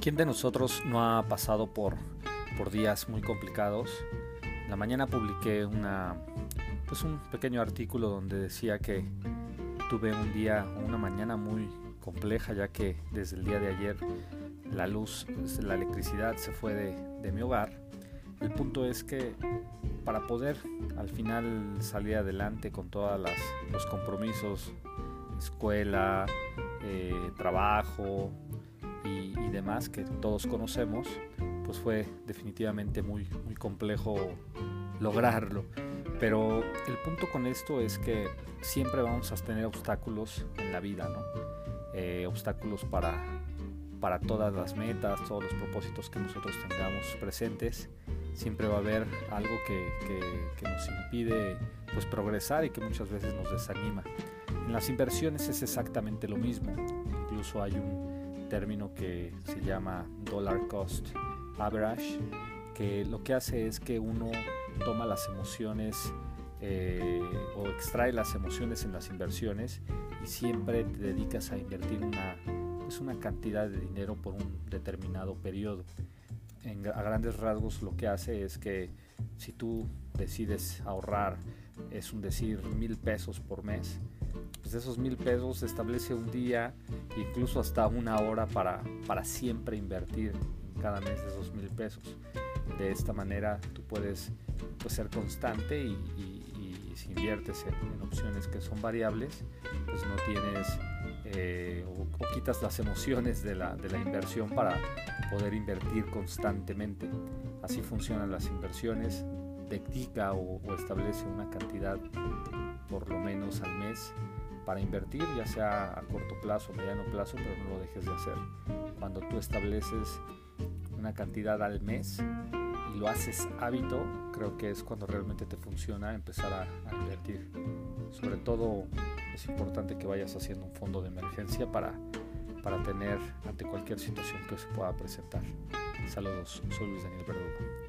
¿Quién de nosotros no ha pasado por, por días muy complicados? La mañana publiqué una, pues un pequeño artículo donde decía que tuve un día, una mañana muy compleja ya que desde el día de ayer la luz, la electricidad se fue de, de mi hogar. El punto es que para poder al final salir adelante con todos los compromisos, escuela, eh, trabajo, y, demás que todos conocemos, pues fue definitivamente muy, muy complejo lograrlo. Pero el punto con esto es que siempre vamos a tener obstáculos en la vida, ¿no? Eh, obstáculos para, para todas las metas, todos los propósitos que nosotros tengamos presentes. Siempre va a haber algo que, que, nos impide pues, progresar y que muchas veces nos desanima. En las inversiones es exactamente lo mismo. Incluso hay un, término que se llama dollar cost average, que lo que hace es que uno toma las emociones eh, o extrae las emociones en las inversiones y siempre te dedicas a invertir una, pues una cantidad de dinero por un determinado periodo. En, a grandes rasgos lo que hace es que si tú decides ahorrar, es un decir, mil pesos por mes, pues esos mil pesos establece un día, incluso hasta una hora para, para siempre invertir cada mes de esos mil pesos. De esta manera tú puedes pues, ser constante y, si inviertes en, opciones que son variables, pues no tienes eh, o, quitas las emociones de la, de la inversión para poder invertir constantemente. Así funcionan las inversiones, dedica o, o establece una cantidad por lo menos al mes para invertir, ya sea a corto plazo, mediano plazo, pero no lo dejes de hacer. Cuando tú estableces una cantidad al mes y lo haces hábito, creo que es cuando realmente te funciona empezar a, invertir. Sobre todo es importante que vayas haciendo un fondo de emergencia para, para tener ante cualquier situación que se pueda presentar. Saludos, soy Luis Daniel Verdugo.